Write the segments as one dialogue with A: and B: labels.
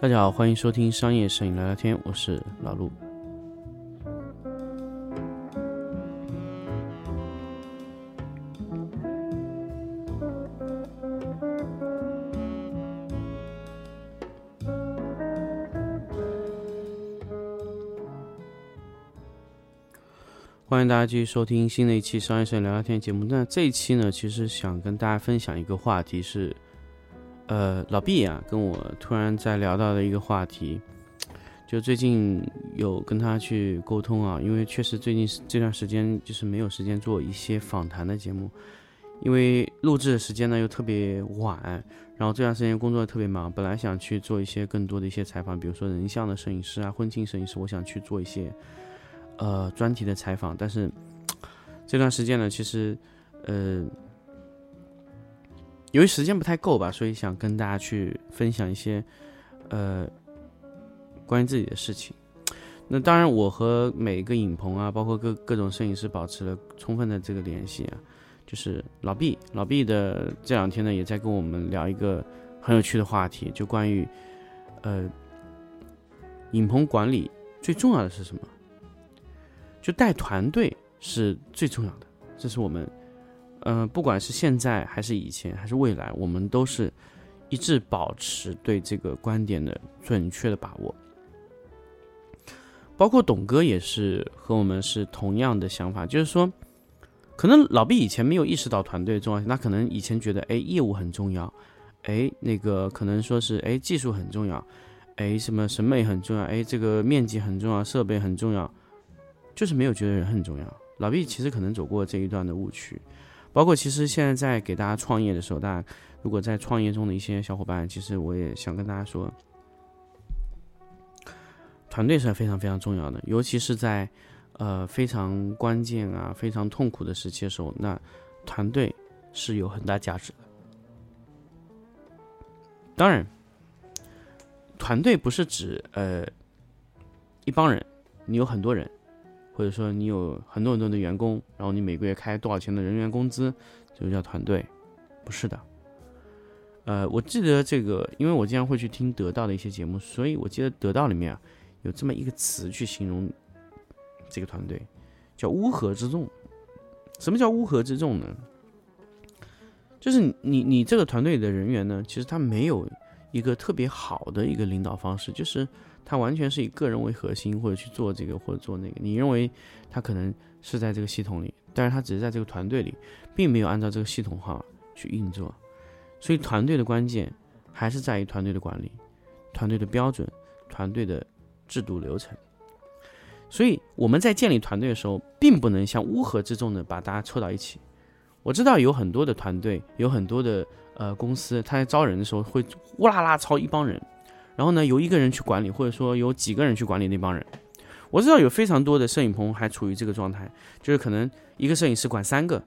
A: 大家好，欢迎收听商业摄影聊聊天，我是老陆。欢迎大家继续收听新的一期商业摄影聊聊天节目。那这一期呢，其实想跟大家分享一个话题是。呃，老毕啊，跟我突然在聊到的一个话题，就最近有跟他去沟通啊，因为确实最近这段时间就是没有时间做一些访谈的节目，因为录制的时间呢又特别晚，然后这段时间工作特别忙，本来想去做一些更多的一些采访，比如说人像的摄影师啊、婚庆摄影师，我想去做一些呃专题的采访，但是这段时间呢，其实呃。由于时间不太够吧，所以想跟大家去分享一些，呃，关于自己的事情。那当然，我和每一个影棚啊，包括各各种摄影师保持了充分的这个联系啊。就是老毕，老毕的这两天呢，也在跟我们聊一个很有趣的话题，就关于，呃，影棚管理最重要的是什么？就带团队是最重要的，这是我们。嗯，不管是现在还是以前还是未来，我们都是一致保持对这个观点的准确的把握。包括董哥也是和我们是同样的想法，就是说，可能老毕以前没有意识到团队重要性，他可能以前觉得，哎，业务很重要，哎，那个可能说是，哎，技术很重要，哎，什么审美很重要，哎，这个面积很重要，设备很重要，就是没有觉得人很重要。老毕其实可能走过这一段的误区。包括其实现在在给大家创业的时候，大家如果在创业中的一些小伙伴，其实我也想跟大家说，团队是非常非常重要的，尤其是在呃非常关键啊、非常痛苦的时期的时候，那团队是有很大价值的。当然，团队不是指呃一帮人，你有很多人。或者说你有很多很多的员工，然后你每个月开多少钱的人员工资，就叫团队，不是的。呃，我记得这个，因为我经常会去听得到的一些节目，所以我记得得到里面啊有这么一个词去形容这个团队，叫乌合之众。什么叫乌合之众呢？就是你你这个团队的人员呢，其实他没有一个特别好的一个领导方式，就是。他完全是以个人为核心，或者去做这个或者做那个。你认为他可能是在这个系统里，但是他只是在这个团队里，并没有按照这个系统化去运作。所以团队的关键还是在于团队的管理、团队的标准、团队的制度流程。所以我们在建立团队的时候，并不能像乌合之众的把大家凑到一起。我知道有很多的团队，有很多的呃公司，他在招人的时候会呼啦啦招一帮人。然后呢，由一个人去管理，或者说由几个人去管理那帮人。我知道有非常多的摄影棚还处于这个状态，就是可能一个摄影师管三个，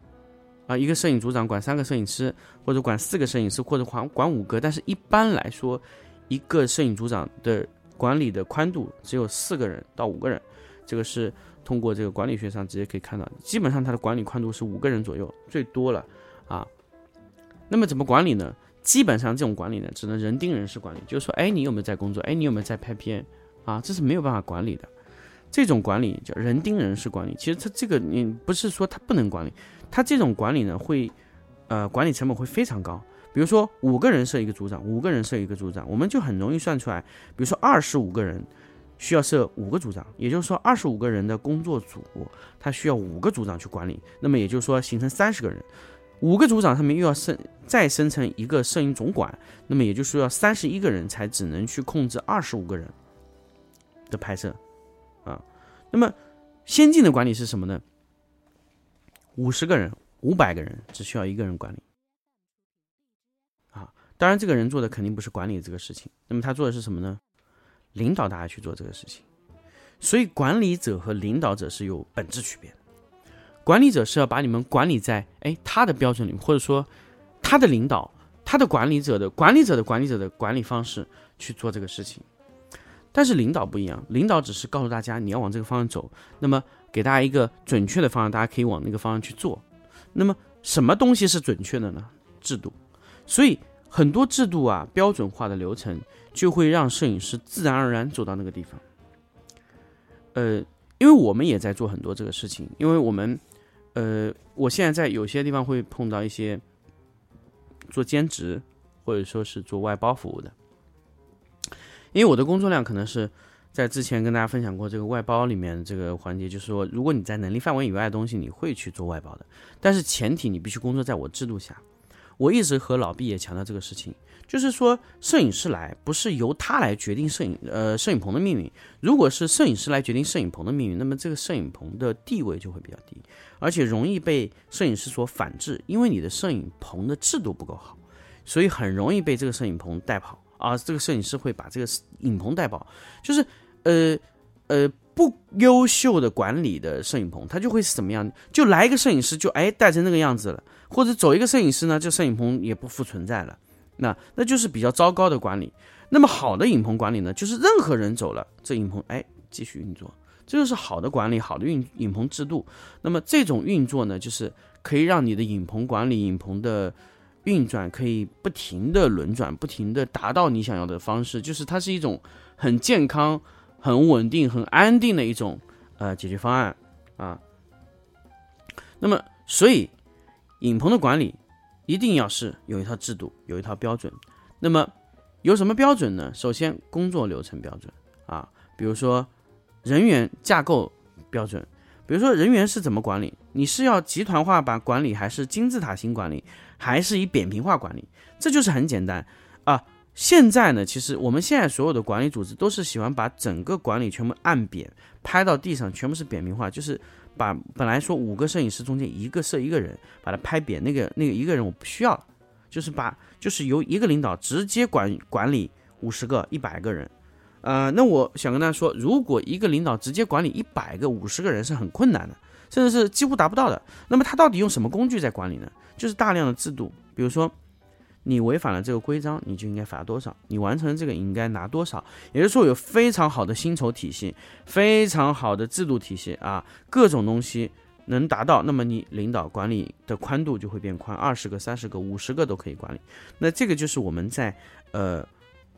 A: 啊，一个摄影组长管三个摄影师，或者管四个摄影师，或者管管五个。但是一般来说，一个摄影组长的管理的宽度只有四个人到五个人，这个是通过这个管理学上直接可以看到，基本上他的管理宽度是五个人左右，最多了啊。那么怎么管理呢？基本上这种管理呢，只能人盯人式管理，就是说，哎，你有没有在工作？哎，你有没有在拍片？啊，这是没有办法管理的。这种管理叫人盯人式管理。其实它这个你不是说它不能管理，它这种管理呢会，呃，管理成本会非常高。比如说五个人设一个组长，五个人设一个组长，我们就很容易算出来。比如说二十五个人需要设五个组长，也就是说二十五个人的工作组，他需要五个组长去管理。那么也就是说形成三十个人。五个组长，他们又要生再生成一个摄影总管，那么也就是说要三十一个人才只能去控制二十五个人的拍摄，啊，那么先进的管理是什么呢？五十个人、五百个人只需要一个人管理，啊，当然这个人做的肯定不是管理这个事情，那么他做的是什么呢？领导大家去做这个事情，所以管理者和领导者是有本质区别的。管理者是要把你们管理在哎他的标准里，或者说他的领导、他的管理者的管理者的管理者的管理方式去做这个事情。但是领导不一样，领导只是告诉大家你要往这个方向走，那么给大家一个准确的方向，大家可以往那个方向去做。那么什么东西是准确的呢？制度。所以很多制度啊、标准化的流程，就会让摄影师自然而然走到那个地方。呃，因为我们也在做很多这个事情，因为我们，呃，我现在在有些地方会碰到一些做兼职或者说是做外包服务的，因为我的工作量可能是在之前跟大家分享过这个外包里面这个环节，就是说，如果你在能力范围以外的东西，你会去做外包的，但是前提你必须工作在我制度下。我一直和老毕也强调这个事情，就是说，摄影师来不是由他来决定摄影呃摄影棚的命运。如果是摄影师来决定摄影棚的命运，那么这个摄影棚的地位就会比较低，而且容易被摄影师所反制，因为你的摄影棚的制度不够好，所以很容易被这个摄影棚带跑啊。这个摄影师会把这个影棚带跑，就是呃呃不优秀的管理的摄影棚，他就会是怎么样？就来一个摄影师就哎带成那个样子了。或者走一个摄影师呢，这摄影棚也不复存在了，那那就是比较糟糕的管理。那么好的影棚管理呢，就是任何人走了，这影棚哎继续运作，这就是好的管理，好的运影棚制度。那么这种运作呢，就是可以让你的影棚管理、影棚的运转可以不停的轮转，不停的达到你想要的方式，就是它是一种很健康、很稳定、很安定的一种呃解决方案啊。那么所以。影棚的管理一定要是有一套制度，有一套标准。那么有什么标准呢？首先，工作流程标准啊，比如说人员架构标准，比如说人员是怎么管理，你是要集团化把管理，还是金字塔型管理，还是以扁平化管理？这就是很简单啊。现在呢，其实我们现在所有的管理组织都是喜欢把整个管理全部按扁，拍到地上全部是扁平化，就是。把本来说五个摄影师中间一个摄一个人，把它拍扁，那个那个一个人我不需要了，就是把就是由一个领导直接管管理五十个一百个人，呃，那我想跟大家说，如果一个领导直接管理一百个五十个人是很困难的，甚至是几乎达不到的。那么他到底用什么工具在管理呢？就是大量的制度，比如说。你违反了这个规章，你就应该罚多少？你完成这个应该拿多少？也就是说，有非常好的薪酬体系，非常好的制度体系啊，各种东西能达到，那么你领导管理的宽度就会变宽，二十个、三十个、五十个都可以管理。那这个就是我们在呃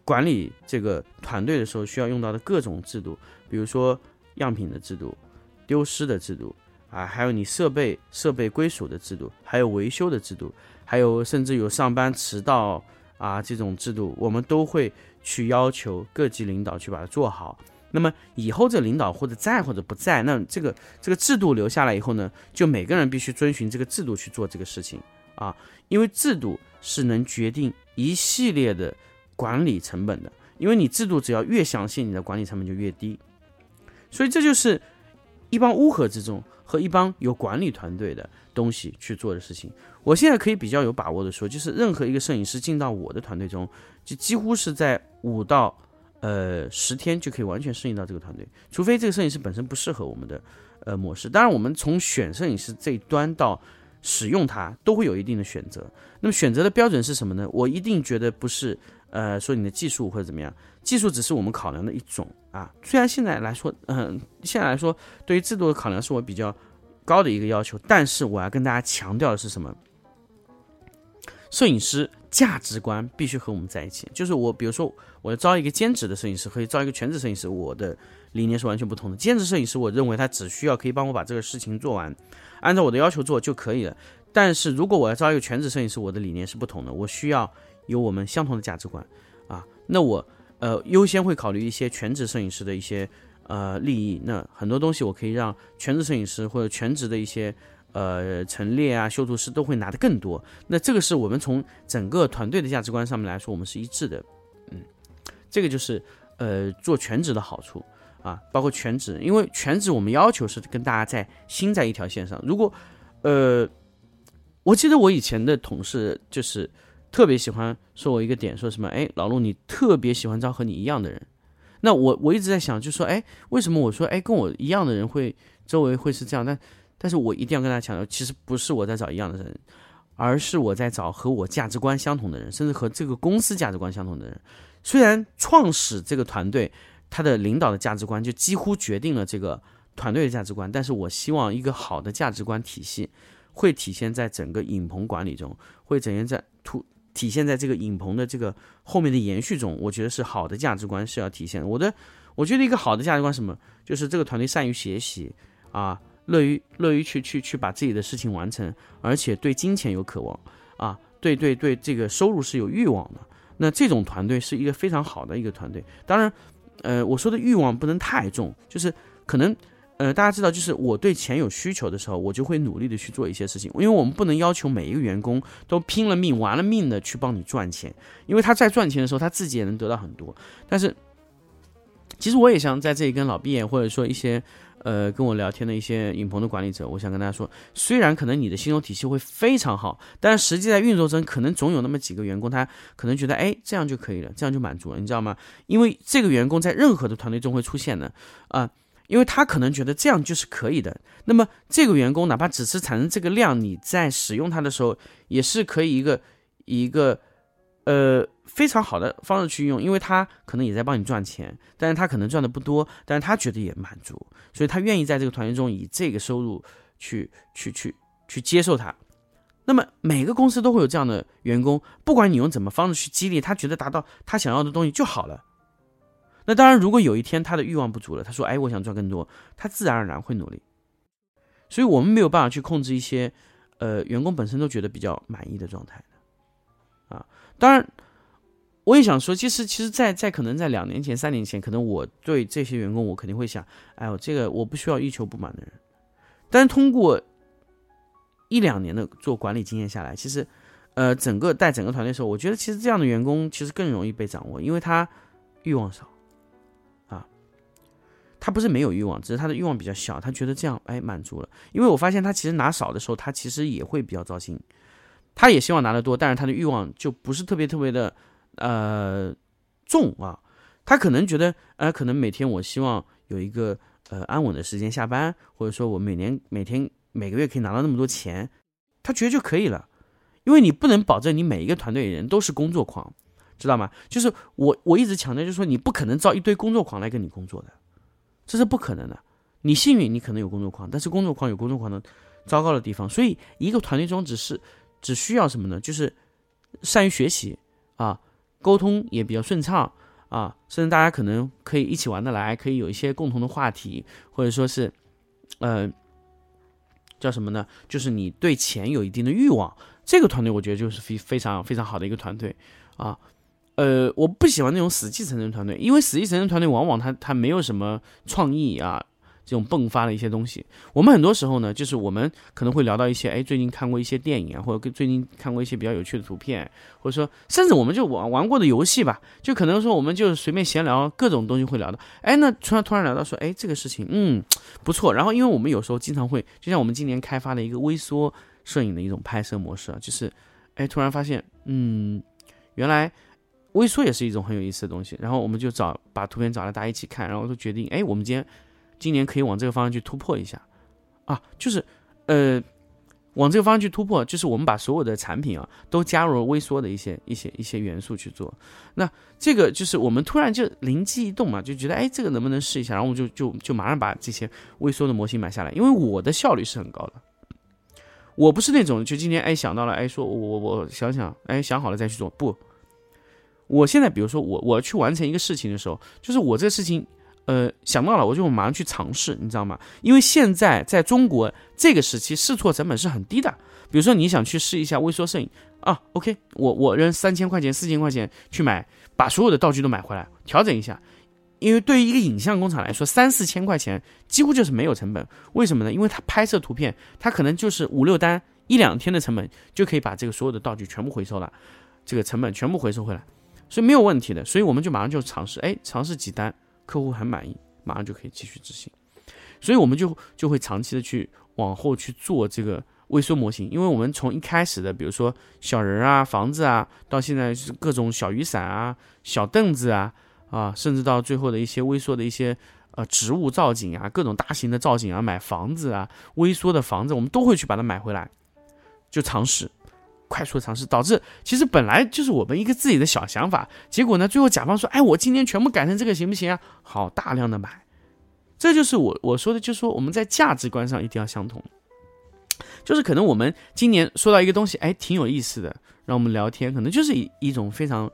A: 管理这个团队的时候需要用到的各种制度，比如说样品的制度、丢失的制度啊，还有你设备设备归属的制度，还有维修的制度。还有甚至有上班迟到啊这种制度，我们都会去要求各级领导去把它做好。那么以后这领导或者在或者不在，那这个这个制度留下来以后呢，就每个人必须遵循这个制度去做这个事情啊，因为制度是能决定一系列的管理成本的。因为你制度只要越详细，你的管理成本就越低。所以这就是一帮乌合之众和一帮有管理团队的东西去做的事情。我现在可以比较有把握的说，就是任何一个摄影师进到我的团队中，就几乎是在五到呃十天就可以完全适应到这个团队，除非这个摄影师本身不适合我们的呃模式。当然，我们从选摄影师这一端到使用它，都会有一定的选择。那么选择的标准是什么呢？我一定觉得不是呃说你的技术或者怎么样，技术只是我们考量的一种啊。虽然现在来说，嗯，现在来说对于制度的考量是我比较高的一个要求，但是我要跟大家强调的是什么？摄影师价值观必须和我们在一起。就是我，比如说，我要招一个兼职的摄影师，和招一个全职摄影师，我的理念是完全不同的。兼职摄影师，我认为他只需要可以帮我把这个事情做完，按照我的要求做就可以了。但是如果我要招一个全职摄影师，我的理念是不同的，我需要有我们相同的价值观啊。那我呃优先会考虑一些全职摄影师的一些呃利益。那很多东西我可以让全职摄影师或者全职的一些。呃，陈列啊，修图师都会拿的更多。那这个是我们从整个团队的价值观上面来说，我们是一致的。嗯，这个就是呃做全职的好处啊，包括全职，因为全职我们要求是跟大家在心在一条线上。如果呃，我记得我以前的同事就是特别喜欢说我一个点，说什么哎，老陆你特别喜欢招和你一样的人。那我我一直在想，就说哎，为什么我说哎跟我一样的人会周围会是这样？但但是我一定要跟大家强调，其实不是我在找一样的人，而是我在找和我价值观相同的人，甚至和这个公司价值观相同的人。虽然创始这个团队他的领导的价值观就几乎决定了这个团队的价值观，但是我希望一个好的价值观体系会体现在整个影棚管理中，会体现在突体现在这个影棚的这个后面的延续中，我觉得是好的价值观是要体现。我的，我觉得一个好的价值观什么，就是这个团队善于学习啊，乐于乐于去去去把自己的事情完成，而且对金钱有渴望啊，对对对，这个收入是有欲望的。那这种团队是一个非常好的一个团队。当然，呃，我说的欲望不能太重，就是可能。呃，大家知道，就是我对钱有需求的时候，我就会努力的去做一些事情，因为我们不能要求每一个员工都拼了命、玩了命的去帮你赚钱，因为他在赚钱的时候，他自己也能得到很多。但是，其实我也想在这里跟老毕或者说一些呃跟我聊天的一些影棚的管理者，我想跟大家说，虽然可能你的薪酬体系会非常好，但实际在运作中，可能总有那么几个员工，他可能觉得，哎，这样就可以了，这样就满足了，你知道吗？因为这个员工在任何的团队中会出现的，啊。因为他可能觉得这样就是可以的，那么这个员工哪怕只是产生这个量，你在使用它的时候，也是可以一个一个呃非常好的方式去用，因为他可能也在帮你赚钱，但是他可能赚的不多，但是他觉得也满足，所以他愿意在这个团队中以这个收入去去去去接受它。那么每个公司都会有这样的员工，不管你用怎么方式去激励，他觉得达到他想要的东西就好了。那当然，如果有一天他的欲望不足了，他说：“哎，我想赚更多。”他自然而然会努力。所以，我们没有办法去控制一些，呃，员工本身都觉得比较满意的状态啊，当然，我也想说，其实，其实，在在可能在两年前、三年前，可能我对这些员工，我肯定会想：“哎呦，这个我不需要欲求不满的人。”但是通过一两年的做管理经验下来，其实，呃，整个带整个团队的时候，我觉得其实这样的员工其实更容易被掌握，因为他欲望少啊。他不是没有欲望，只是他的欲望比较小，他觉得这样哎满足了。因为我发现他其实拿少的时候，他其实也会比较糟心，他也希望拿得多，但是他的欲望就不是特别特别的呃重啊。他可能觉得呃，可能每天我希望有一个呃安稳的时间下班，或者说我每年每天每个月可以拿到那么多钱，他觉得就可以了。因为你不能保证你每一个团队人都是工作狂，知道吗？就是我我一直强调，就是说你不可能招一堆工作狂来跟你工作的。这是不可能的。你幸运，你可能有工作狂，但是工作狂有工作狂的糟糕的地方。所以，一个团队中只是只需要什么呢？就是善于学习啊，沟通也比较顺畅啊，甚至大家可能可以一起玩得来，可以有一些共同的话题，或者说是，呃，叫什么呢？就是你对钱有一定的欲望，这个团队我觉得就是非非常非常好的一个团队啊。呃，我不喜欢那种死气沉沉团队，因为死气沉沉团队往往他他没有什么创意啊，这种迸发的一些东西。我们很多时候呢，就是我们可能会聊到一些，哎，最近看过一些电影啊，或者跟最近看过一些比较有趣的图片，或者说甚至我们就玩玩过的游戏吧，就可能说我们就随便闲聊各种东西会聊到，哎，那突然突然聊到说，哎，这个事情，嗯，不错。然后因为我们有时候经常会，就像我们今年开发的一个微缩摄影的一种拍摄模式啊，就是，哎，突然发现，嗯，原来。微缩也是一种很有意思的东西，然后我们就找把图片找来大家一起看，然后就决定，哎，我们今天今年可以往这个方向去突破一下，啊，就是呃往这个方向去突破，就是我们把所有的产品啊都加入了微缩的一些一些一些元素去做，那这个就是我们突然就灵机一动嘛，就觉得哎这个能不能试一下，然后我就就就马上把这些微缩的模型买下来，因为我的效率是很高的，我不是那种就今天哎想到了哎说我我想想哎想好了再去做。不。我现在，比如说我我去完成一个事情的时候，就是我这个事情，呃，想到了，我就马上去尝试，你知道吗？因为现在在中国这个时期，试错成本是很低的。比如说你想去试一下微缩摄影啊，OK，我我扔三千块钱、四千块钱去买，把所有的道具都买回来，调整一下。因为对于一个影像工厂来说，三四千块钱几乎就是没有成本。为什么呢？因为它拍摄图片，它可能就是五六单，一两天的成本就可以把这个所有的道具全部回收了，这个成本全部回收回来。所以没有问题的，所以我们就马上就尝试，哎，尝试几单，客户很满意，马上就可以继续执行。所以我们就就会长期的去往后去做这个微缩模型，因为我们从一开始的，比如说小人啊、房子啊，到现在是各种小雨伞啊、小凳子啊，啊，甚至到最后的一些微缩的一些呃植物造景啊、各种大型的造景啊、买房子啊、微缩的房子，我们都会去把它买回来，就尝试。快速尝试导致，其实本来就是我们一个自己的小想法，结果呢，最后甲方说：“哎，我今天全部改成这个行不行啊？”好，大量的买，这就是我我说的，就是说我们在价值观上一定要相同。就是可能我们今年说到一个东西，哎，挺有意思的，让我们聊天，可能就是一一种非常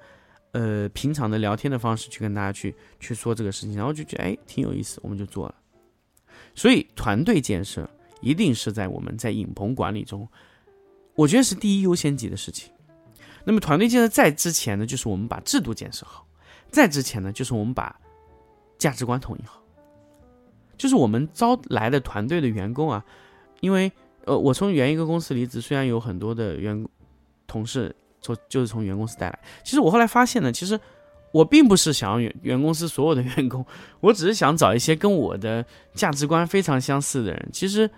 A: 呃平常的聊天的方式去跟大家去去说这个事情，然后就觉得哎挺有意思，我们就做了。所以团队建设一定是在我们在影棚管理中，我觉得是第一优先级的事情。那么团队建设在之前呢，就是我们把制度建设好；在之前呢，就是我们把价值观统一好。就是我们招来的团队的员工啊，因为呃，我从原一个公司离职，虽然有很多的员同事从就是从原公司带来，其实我后来发现呢，其实我并不是想要原原公司所有的员工，我只是想找一些跟我的价值观非常相似的人。其实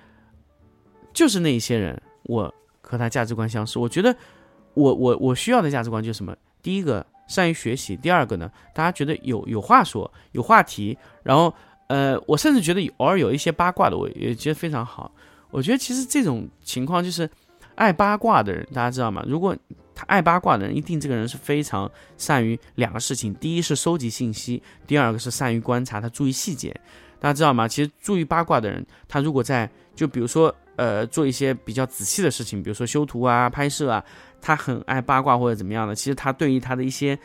A: 就是那一些人，我和他价值观相似。我觉得。我我我需要的价值观就是什么？第一个善于学习，第二个呢，大家觉得有有话说，有话题，然后呃，我甚至觉得偶尔有一些八卦的，我也觉得非常好。我觉得其实这种情况就是爱八卦的人，大家知道吗？如果他爱八卦的人，一定这个人是非常善于两个事情：第一是收集信息，第二个是善于观察，他注意细节。大家知道吗？其实注意八卦的人，他如果在就比如说呃做一些比较仔细的事情，比如说修图啊、拍摄啊。他很爱八卦或者怎么样的，其实他对于他的一些，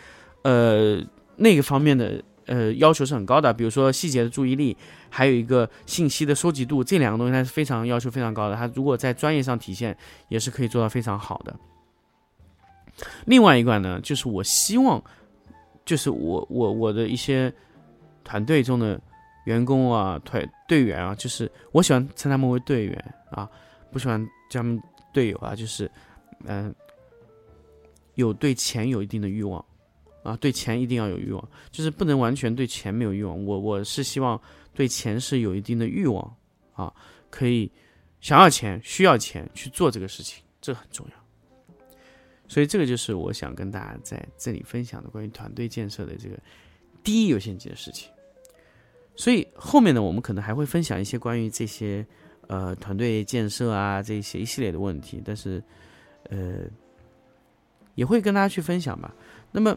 A: 呃，那个方面的呃要求是很高的，比如说细节的注意力，还有一个信息的收集度，这两个东西他是非常要求非常高的。他如果在专业上体现，也是可以做到非常好的。另外一个呢，就是我希望，就是我我我的一些团队中的员工啊、团队员啊，就是我喜欢称他们为队员啊，不喜欢叫他们队友啊，就是嗯。有对钱有一定的欲望，啊，对钱一定要有欲望，就是不能完全对钱没有欲望。我我是希望对钱是有一定的欲望，啊，可以想要钱、需要钱去做这个事情，这很重要。所以这个就是我想跟大家在这里分享的关于团队建设的这个第一优先级的事情。所以后面呢，我们可能还会分享一些关于这些呃团队建设啊这些一系列的问题，但是呃。也会跟大家去分享吧。那么，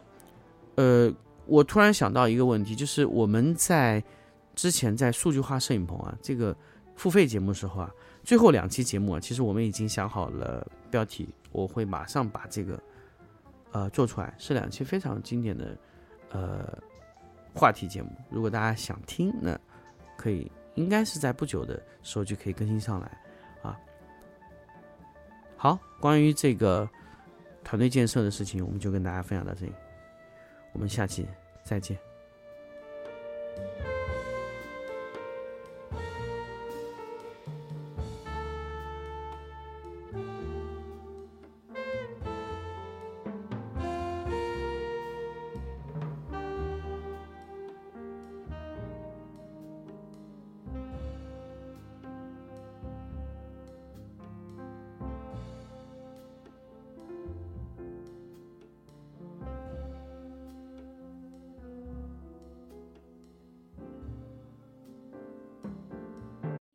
A: 呃，我突然想到一个问题，就是我们在之前在数据化摄影棚啊这个付费节目的时候啊，最后两期节目啊，其实我们已经想好了标题，我会马上把这个呃做出来，是两期非常经典的呃话题节目。如果大家想听，那可以应该是在不久的时候就可以更新上来啊。好，关于这个。团队建设的事情，我们就跟大家分享到这里，我们下期再见。